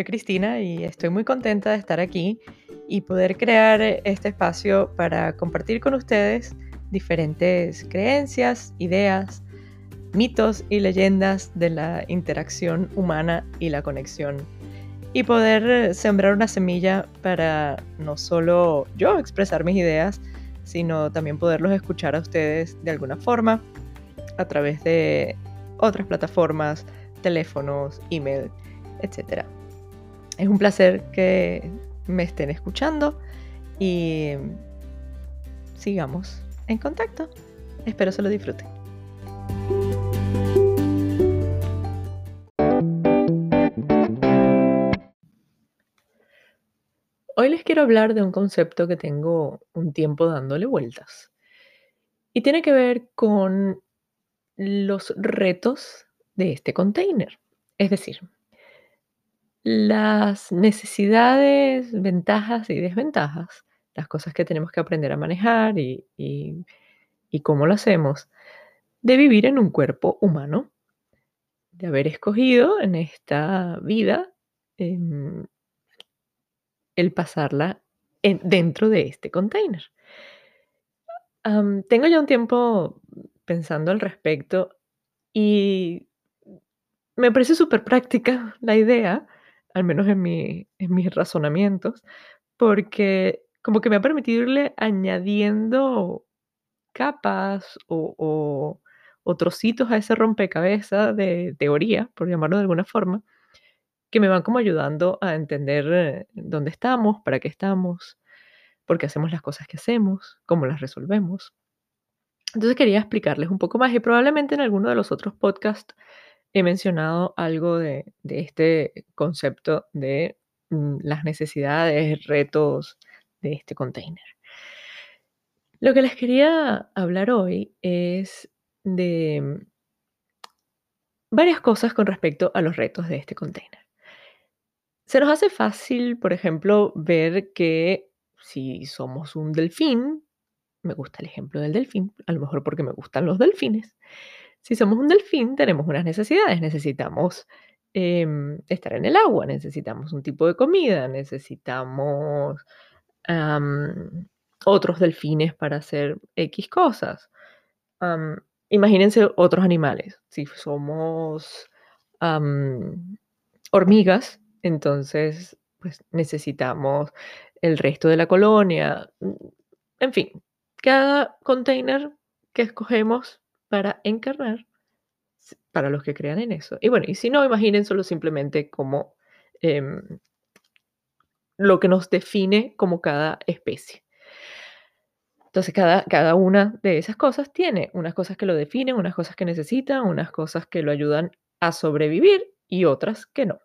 soy Cristina y estoy muy contenta de estar aquí y poder crear este espacio para compartir con ustedes diferentes creencias, ideas, mitos y leyendas de la interacción humana y la conexión. Y poder sembrar una semilla para no solo yo expresar mis ideas, sino también poderlos escuchar a ustedes de alguna forma a través de otras plataformas, teléfonos, email, etc. Es un placer que me estén escuchando y sigamos en contacto. Espero se lo disfruten. Hoy les quiero hablar de un concepto que tengo un tiempo dándole vueltas y tiene que ver con los retos de este container. Es decir, las necesidades, ventajas y desventajas, las cosas que tenemos que aprender a manejar y, cómo lo hacemos, de vivir en un cuerpo humano, de haber escogido en esta vida em, el pasarla dentro de este container. tengo ya un tiempo pensando al respecto y me parece súper práctica la idea, al menos en, en mis razonamientos, porque como que me ha permitido irle añadiendo capas o, o, trocitos a ese rompecabezas de teoría, por llamarlo de alguna forma, que me van como ayudando a entender dónde estamos, para qué estamos, por qué hacemos las cosas que hacemos, cómo las resolvemos. Entonces quería explicarles un poco más y probablemente en alguno de los otros podcasts he mencionado algo de, este concepto de mm, las necesidades, retos de este container. Lo que les quería hablar hoy es de mm, varias cosas con respecto a los retos de este container. Se nos hace fácil, por ejemplo, ver que si somos un delfín, me gusta el ejemplo del delfín, a lo mejor porque me gustan los delfines, si somos un delfín, tenemos unas necesidades. Necesitamos em, estar en el agua, necesitamos un tipo de comida, necesitamos otros delfines para hacer X cosas. imagínense otros animales. Si somos hormigas, entonces pues necesitamos el resto de la colonia. En fin, cada container que escogemos para encarnar para los que crean en eso. Y bueno, y si no, imagínenselo simplemente como em, lo que nos define como cada especie. Entonces, cada, cada una de esas cosas tiene unas cosas que lo definen, unas cosas que necesitan, unas cosas que lo ayudan a sobrevivir y otras que no.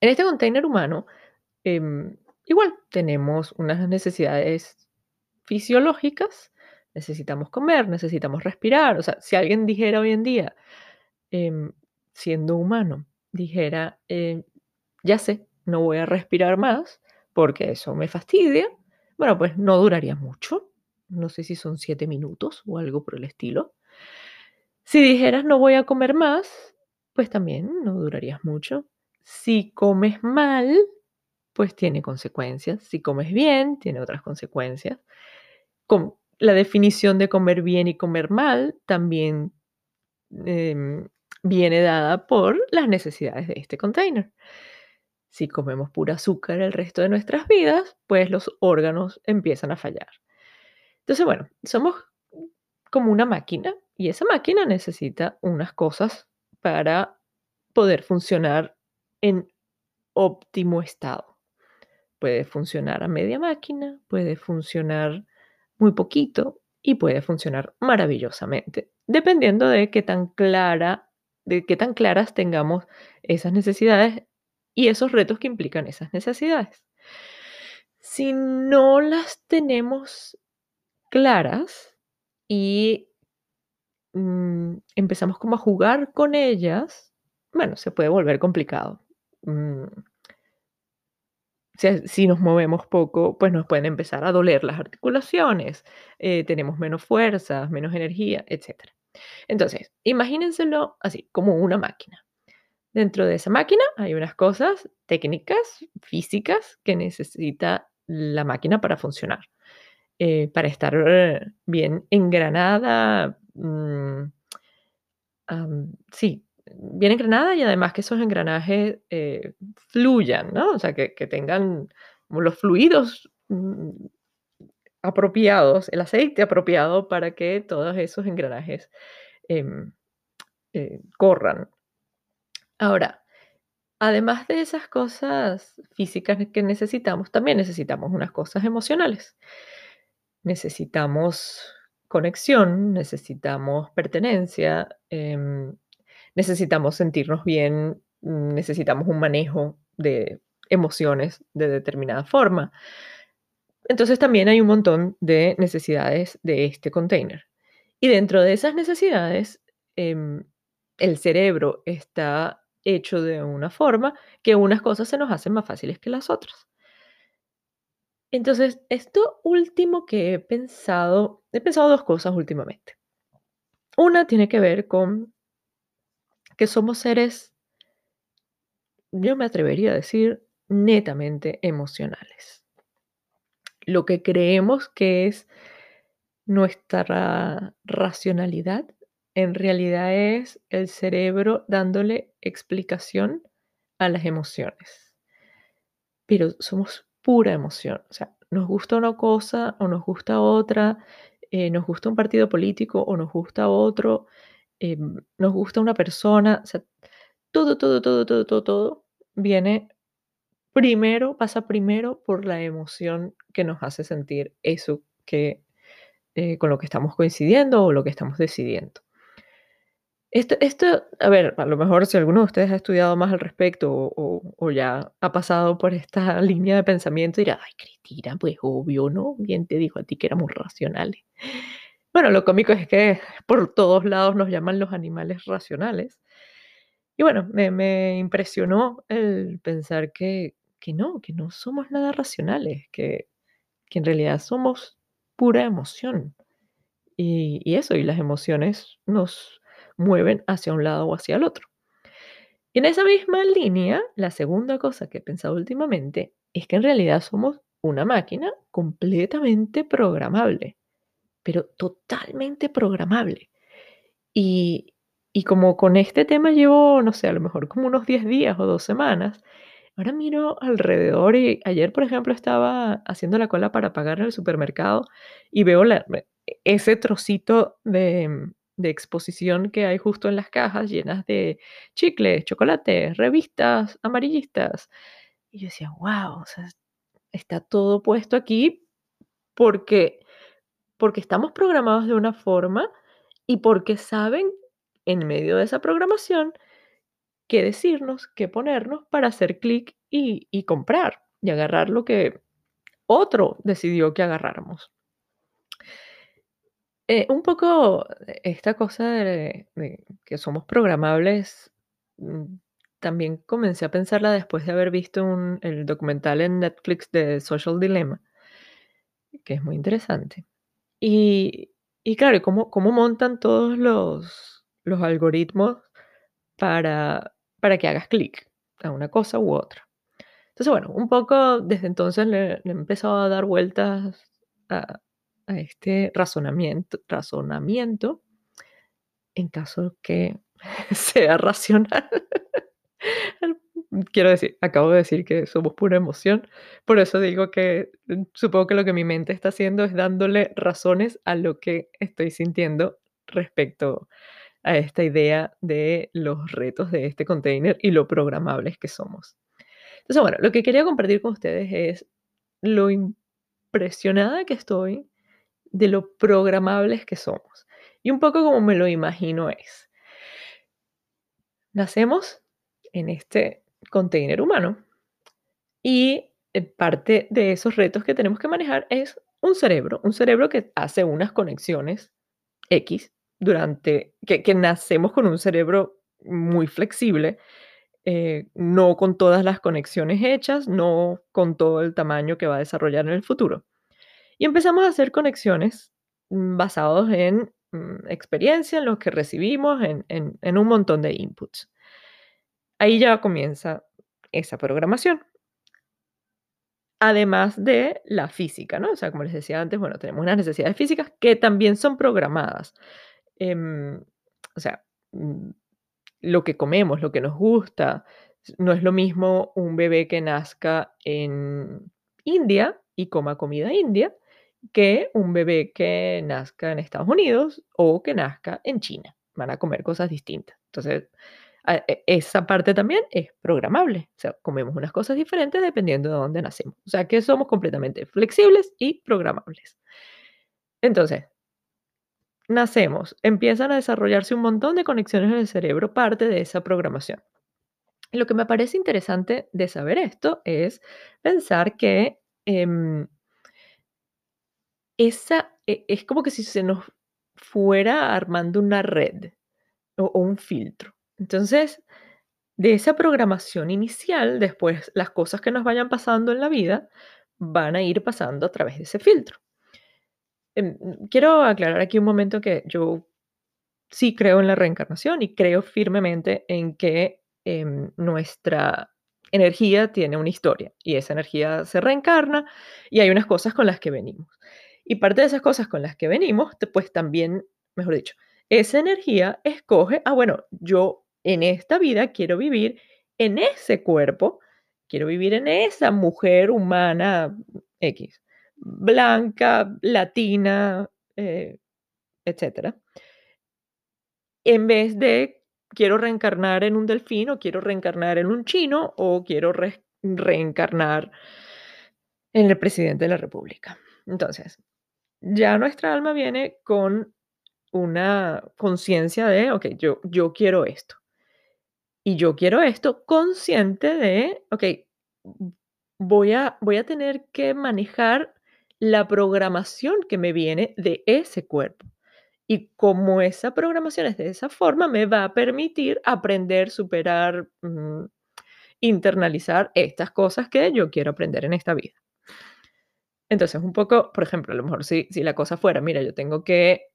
En este container humano, em, igual tenemos unas necesidades fisiológicas necesitamos comer, necesitamos respirar. O sea, si alguien dijera hoy en día, em, siendo humano, dijera, em, ya sé, no voy a respirar más porque eso me fastidia, bueno, pues no duraría mucho. No sé si son siete minutos o algo por el estilo. Si dijeras no voy a comer más, pues también no durarías mucho. Si comes mal, pues tiene consecuencias. Si comes bien, tiene otras consecuencias. Con, la definición de comer bien y comer mal también em, viene dada por las necesidades de este container. Si comemos pura azúcar el resto de nuestras vidas, pues los órganos empiezan a fallar. Entonces, bueno, somos como una máquina y esa máquina necesita unas cosas para poder funcionar en óptimo estado. Puede funcionar a media máquina, puede funcionar muy poquito y puede funcionar maravillosamente, dependiendo de qué tan clara, de qué tan claras tengamos esas necesidades y esos retos que implican esas necesidades. Si no las tenemos claras y mm, empezamos como a jugar con ellas, bueno, se puede volver complicado. Mm, si, nos movemos poco, pues nos pueden empezar a doler las articulaciones, eh, tenemos menos fuerzas, menos energía, etc. Entonces, imagínenselo así, como una máquina. Dentro de esa máquina hay unas cosas técnicas, físicas, que necesita la máquina para funcionar, eh, para estar eh, bien engranada, mm, sí, bien engranada y además que esos engranajes eh, fluyan, ¿no? O sea, que, tengan los fluidos mm, apropiados, el aceite apropiado para que todos esos engranajes em, corran. Ahora, además de esas cosas físicas que necesitamos, también necesitamos unas cosas emocionales. Necesitamos conexión, necesitamos pertenencia, em, necesitamos sentirnos bien, necesitamos un manejo de emociones de determinada forma. Entonces también hay un montón de necesidades de este container. Y dentro de esas necesidades, em, el cerebro está hecho de una forma que unas cosas se nos hacen más fáciles que las otras. Entonces, esto último que he pensado, he pensado dos cosas últimamente. Una tiene que ver con que somos seres, yo me atrevería a decir, netamente emocionales. Lo que creemos que es nuestra racionalidad en realidad es el cerebro dándole explicación a las emociones. Pero somos pura emoción. O sea, nos gusta una cosa o nos gusta otra, eh, nos gusta un partido político o nos gusta otro, eh, nos gusta una persona. O todo, todo, todo, todo, todo, todo viene primero, pasa primero por la emoción que nos hace sentir eso que eh, con lo que estamos coincidiendo o lo que estamos decidiendo. Esto, a ver, a lo mejor si alguno de ustedes ha estudiado más al respecto o, ya ha pasado por esta línea de pensamiento, dirá, ay, Cristina, pues obvio, ¿no? Bien te dijo a ti que éramos racionales. Bueno, lo cómico es que por todos lados nos llaman los animales racionales. Y bueno, me, impresionó el pensar que, que, no, que no somos nada racionales, que, que en realidad somos pura emoción. Y, y eso, y las emociones nos mueven hacia un lado o hacia el otro. Y en esa misma línea, la segunda cosa que he pensado últimamente es que en realidad somos una máquina completamente programable, pero totalmente programable. Y, y como con este tema llevo, no sé, a lo mejor como unos 10 días o dos semanas, ahora miro alrededor y ayer, por ejemplo, estaba haciendo la cola para pagar en el supermercado y veo ese trocito de, de exposición que hay justo en las cajas llenas de chicles, chocolates, revistas amarillistas. Y yo decía, wow, está todo puesto aquí porque, porque estamos programados de una forma y porque saben en medio de esa programación qué decirnos, qué ponernos para hacer clic y, comprar y agarrar lo que otro decidió que agarráramos. Eh, un poco esta cosa de, que somos programables, mm, también comencé a pensarla después de haber visto el documental en Netflix de Social Dilemma, que es muy interesante. Y, claro, cómo, cómo montan todos los, los algoritmos para, para que hagas clic a una cosa u otra. Entonces, bueno, un poco desde entonces le, le he empezado a dar vueltas a, a este razonamiento, razonamiento en caso que sea racional. Quiero decir, acabo de decir que somos pura emoción, por eso digo que mm, supongo que lo que mi mente está haciendo es dándole razones a lo que estoy sintiendo respecto a esta idea de los retos de este container y lo programables que somos. Entonces, bueno, lo que quería compartir con ustedes es lo impresionada que estoy de lo programables que somos. Y un poco como me lo imagino es, nacemos en este container humano y eh, parte de esos retos que tenemos que manejar es un cerebro, un cerebro que hace unas conexiones X durante, que, nacemos con un cerebro muy flexible, eh, no con todas las conexiones hechas, no con todo el tamaño que va a desarrollar en el futuro. Y empezamos a hacer conexiones mm, basados en mm, experiencia, en lo que recibimos, en, un montón de inputs. Ahí ya comienza esa programación. Además de la física, ¿no? O sea, como les decía antes, bueno, tenemos unas necesidades físicas que también son programadas. Em, o sea, mm, lo que comemos, lo que nos gusta, no es lo mismo un bebé que nazca en India y coma comida india que un bebé que nazca en Estados Unidos o que nazca en China. Van a comer cosas distintas. Entonces, esa parte también es programable. Comemos unas cosas diferentes dependiendo de dónde nacemos. O sea, que somos completamente flexibles y programables. Entonces, nacemos, empiezan a desarrollarse un montón de conexiones en el cerebro, parte de esa programación. Lo que me parece interesante de saber esto es pensar que em, esa e, es como que si se nos fuera armando una red o, un filtro. Entonces, de esa programación inicial, después las cosas que nos vayan pasando en la vida van a ir pasando a través de ese filtro. Em, quiero aclarar aquí un momento que yo sí creo en la reencarnación y creo firmemente en que Em, nuestra energía tiene una historia y esa energía se reencarna y hay unas cosas con las que venimos. Y parte de esas cosas con las que venimos, pues también, mejor dicho, esa energía escoge, ah, bueno, yo en esta vida quiero vivir en ese cuerpo, quiero vivir en esa mujer humana X, blanca, latina, eh, etcétera, en vez de quiero reencarnar en un delfín o quiero reencarnar en un chino o quiero reencarnar en el presidente de la República. Entonces, ya nuestra alma viene con una conciencia de, ok, yo, yo quiero esto. Y yo quiero esto consciente de, ok, voy a, voy a tener que manejar la programación que me viene de ese cuerpo. Y como esa programación es de esa forma, me va a permitir aprender, superar, mm, internalizar estas cosas que yo quiero aprender en esta vida. Entonces, un poco, por ejemplo, a lo mejor si, si la cosa fuera, mira, yo tengo que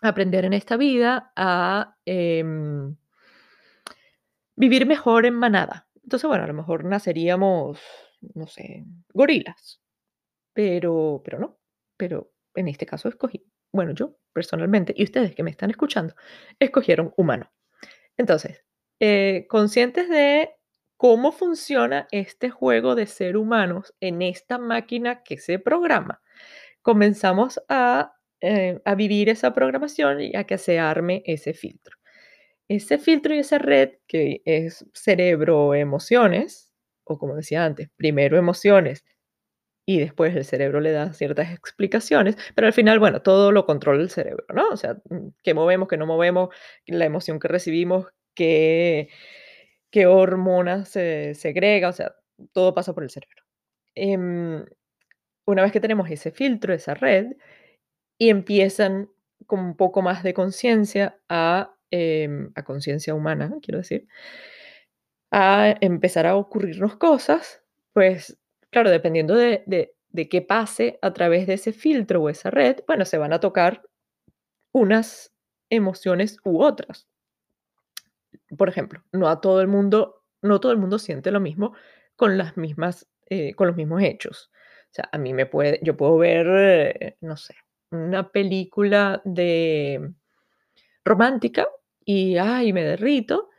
aprender en esta vida a em, vivir mejor en manada. Entonces, bueno, a lo mejor naceríamos, no sé, gorilas, pero, pero no, pero en este caso escogí bueno, yo personalmente, y ustedes que me están escuchando, escogieron humano. Entonces, eh, conscientes de cómo funciona este juego de ser humanos en esta máquina que se programa, comenzamos a, eh, a vivir esa programación y a que se arme ese filtro. Ese filtro y esa red que es cerebro, emociones, o como decía antes, primero emociones, y después el cerebro le da ciertas explicaciones, pero al final, bueno, todo lo controla el cerebro, ¿no? O sea, mm, qué movemos, qué no movemos, la emoción que recibimos, qué, qué hormonas se segrega, o sea, todo pasa por el cerebro. Em, una vez que tenemos ese filtro, esa red, y empiezan con un poco más de conciencia a, em, a conciencia humana, quiero decir, a empezar a ocurrirnos cosas, pues claro, dependiendo de, de, qué pase a través de ese filtro o esa red, bueno, se van a tocar unas emociones u otras. Por ejemplo, no a todo el mundo, no todo el mundo siente lo mismo con las mismas, eh, con los mismos hechos. O sea, a mí me puede, yo puedo ver, eh, no sé, una película de romántica y, ay, me derrito,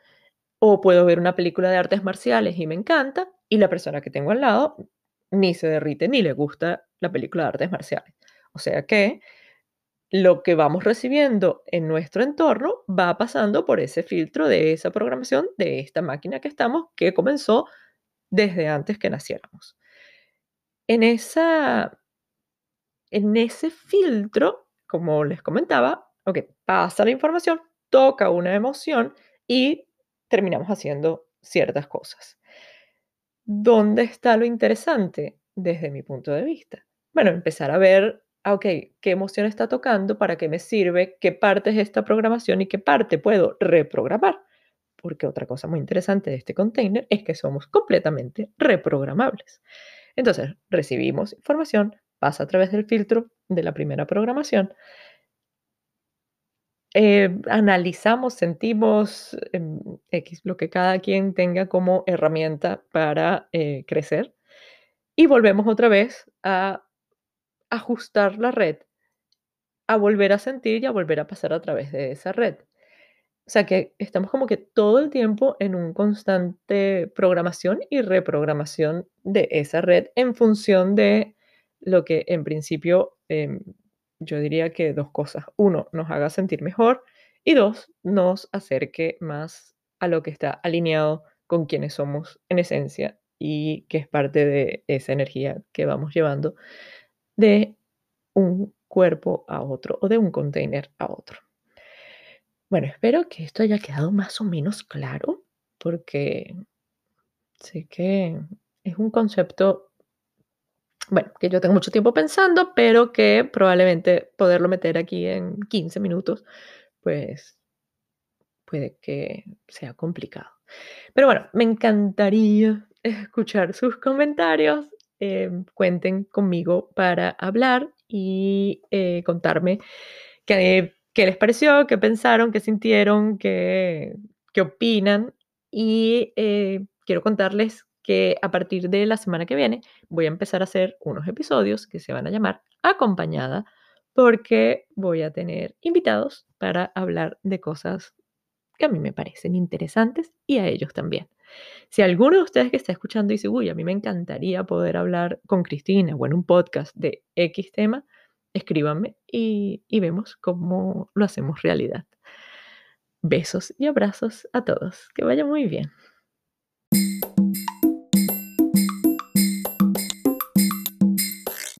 o puedo ver una película de artes marciales y me encanta, y la persona que tengo al lado ni se derrite ni le gusta la película de artes marciales. O sea que lo que vamos recibiendo en nuestro entorno va pasando por ese filtro de esa programación de esta máquina que estamos, que comenzó desde antes que naciéramos. En, esa, en ese filtro, como les comentaba, ok, pasa la información, toca una emoción y terminamos haciendo ciertas cosas. ¿Dónde está lo interesante desde mi punto de vista? Bueno, empezar a ver, ah, ok, qué emoción está tocando, para qué me sirve, qué parte es esta programación y qué parte puedo reprogramar. Porque otra cosa muy interesante de este container es que somos completamente reprogramables. Entonces, recibimos información, pasa a través del filtro de la primera programación eh, analizamos, sentimos, em, lo que cada quien tenga como herramienta para eh, crecer y volvemos otra vez a ajustar la red, a volver a sentir y a volver a pasar a través de esa red. O sea que estamos como que todo el tiempo en un constante programación y reprogramación de esa red en función de lo que en principio em, yo diría que dos cosas. Uno, nos haga sentir mejor y dos, nos acerque más a lo que está alineado con quienes somos en esencia y que es parte de esa energía que vamos llevando de un cuerpo a otro o de un container a otro. Bueno, espero que esto haya quedado más o menos claro porque sé que es un concepto bueno, que yo tengo mucho tiempo pensando, pero que probablemente poderlo meter aquí en 15 minutos, pues puede que sea complicado. Pero bueno, me encantaría escuchar sus comentarios. Eh, cuenten conmigo para hablar y eh, contarme qué, qué, les pareció, qué pensaron, qué sintieron, qué, qué opinan. Y eh, quiero contarles que a partir de la semana que viene voy a empezar a hacer unos episodios que se van a llamar acompañada porque voy a tener invitados para hablar de cosas que a mí me parecen interesantes y a ellos también. Si alguno de ustedes que está escuchando dice, uy, a mí me encantaría poder hablar con Cristina o en un podcast de X tema, escríbanme y, y vemos cómo lo hacemos realidad. Besos y abrazos a todos. Que vaya muy bien.